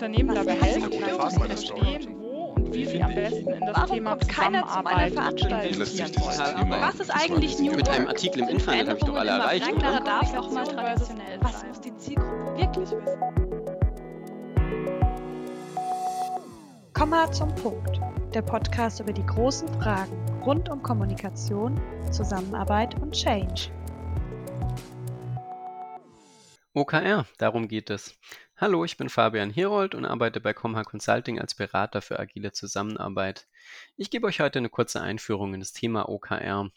Unternehmen dabei helfen, zu verstehen, wo und wie sie am besten in das Warum Thema Zusammenarbeit Veranstaltung? investieren wollen. Was ist eigentlich New Mit einem? Artikel im Internet habe ich doch alle erreicht, oder? darf auch mal traditionell Was muss die Zielgruppe wirklich wissen? Komma zum Punkt. Der Podcast über die großen Fragen rund um Kommunikation, Zusammenarbeit und Change. OKR, darum geht es. Hallo, ich bin Fabian Herold und arbeite bei Comha Consulting als Berater für agile Zusammenarbeit. Ich gebe euch heute eine kurze Einführung in das Thema OKR.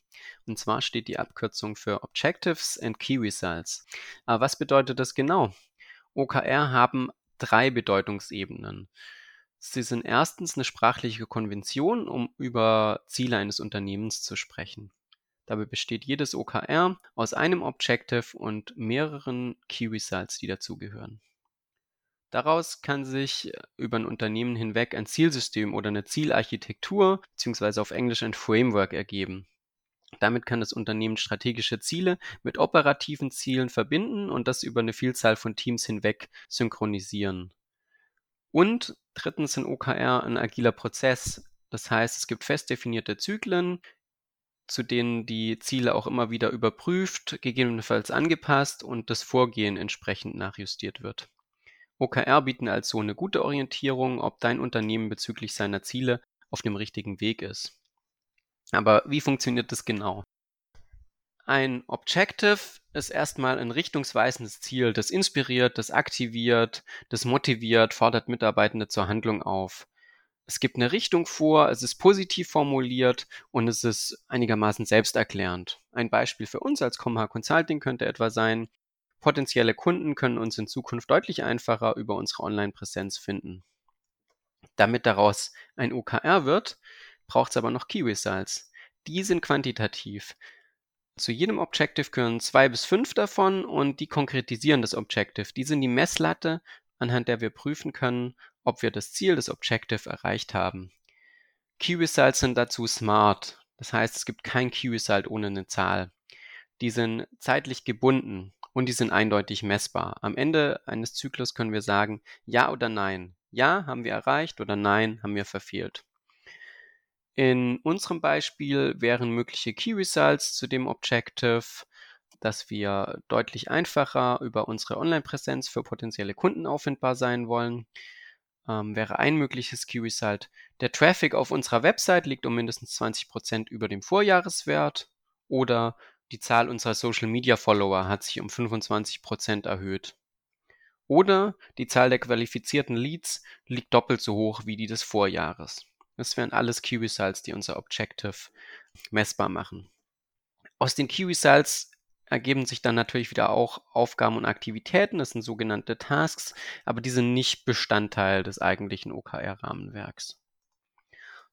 Und zwar steht die Abkürzung für Objectives and Key Results. Aber was bedeutet das genau? OKR haben drei Bedeutungsebenen. Sie sind erstens eine sprachliche Konvention, um über Ziele eines Unternehmens zu sprechen. Dabei besteht jedes OKR aus einem Objective und mehreren Key Results, die dazugehören. Daraus kann sich über ein Unternehmen hinweg ein Zielsystem oder eine Zielarchitektur beziehungsweise auf Englisch ein Framework ergeben. Damit kann das Unternehmen strategische Ziele mit operativen Zielen verbinden und das über eine Vielzahl von Teams hinweg synchronisieren. Und drittens sind OKR ein agiler Prozess. Das heißt, es gibt fest definierte Zyklen, zu denen die Ziele auch immer wieder überprüft, gegebenenfalls angepasst und das Vorgehen entsprechend nachjustiert wird. OKR bieten also eine gute Orientierung, ob dein Unternehmen bezüglich seiner Ziele auf dem richtigen Weg ist. Aber wie funktioniert das genau? Ein Objective ist erstmal ein richtungsweisendes Ziel, das inspiriert, das aktiviert, das motiviert, fordert Mitarbeitende zur Handlung auf. Es gibt eine Richtung vor, es ist positiv formuliert und es ist einigermaßen selbsterklärend. Ein Beispiel für uns als Comha Consulting könnte etwa sein, potenzielle Kunden können uns in Zukunft deutlich einfacher über unsere Online-Präsenz finden. Damit daraus ein OKR wird, braucht es aber noch Key Results. Die sind quantitativ. Zu jedem Objective gehören zwei bis fünf davon und die konkretisieren das Objective. Die sind die Messlatte, anhand der wir prüfen können, ob wir das Ziel des Objective erreicht haben. Key Results sind dazu smart. Das heißt, es gibt kein Key Result ohne eine Zahl. Die sind zeitlich gebunden und die sind eindeutig messbar. Am Ende eines Zyklus können wir sagen, ja oder nein. Ja, haben wir erreicht oder nein, haben wir verfehlt. In unserem Beispiel wären mögliche Key Results zu dem Objective, dass wir deutlich einfacher über unsere Online-Präsenz für potenzielle Kunden auffindbar sein wollen. Ähm, wäre ein mögliches Key Result. Der Traffic auf unserer Website liegt um mindestens 20% über dem Vorjahreswert oder die Zahl unserer Social Media Follower hat sich um 25% erhöht. Oder die Zahl der qualifizierten Leads liegt doppelt so hoch wie die des Vorjahres. Das wären alles Key Results, die unser Objective messbar machen. Aus den Key Results ergeben sich dann natürlich wieder auch Aufgaben und Aktivitäten, das sind sogenannte Tasks, aber die sind nicht Bestandteil des eigentlichen OKR-Rahmenwerks.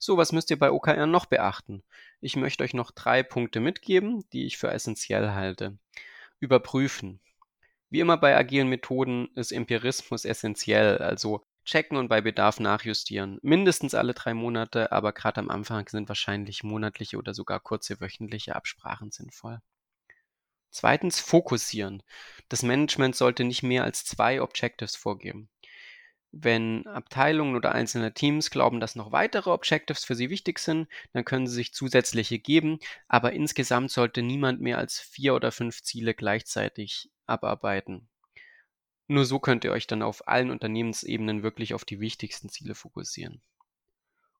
So, was müsst ihr bei OKR noch beachten? Ich möchte euch noch drei Punkte mitgeben, die ich für essentiell halte. Überprüfen. Wie immer bei agilen Methoden ist Empirismus essentiell, also checken und bei Bedarf nachjustieren. Mindestens alle drei Monate, aber gerade am Anfang sind wahrscheinlich monatliche oder sogar kurze wöchentliche Absprachen sinnvoll. Zweitens fokussieren. Das Management sollte nicht mehr als zwei Objectives vorgeben. Wenn Abteilungen oder einzelne Teams glauben, dass noch weitere Objectives für sie wichtig sind, dann können sie sich zusätzliche geben, aber insgesamt sollte niemand mehr als vier oder fünf Ziele gleichzeitig abarbeiten. Nur so könnt ihr euch dann auf allen Unternehmensebenen wirklich auf die wichtigsten Ziele fokussieren.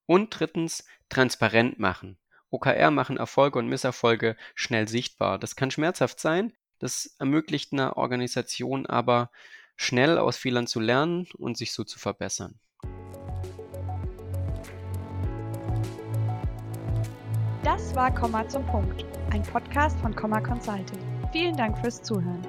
Und drittens, transparent machen. OKR machen Erfolge und Misserfolge schnell sichtbar. Das kann schmerzhaft sein, das ermöglicht einer Organisation aber schnell aus Fehlern zu lernen und sich so zu verbessern. Das war Komma zum Punkt, ein Podcast von Komma Consulting. Vielen Dank fürs Zuhören.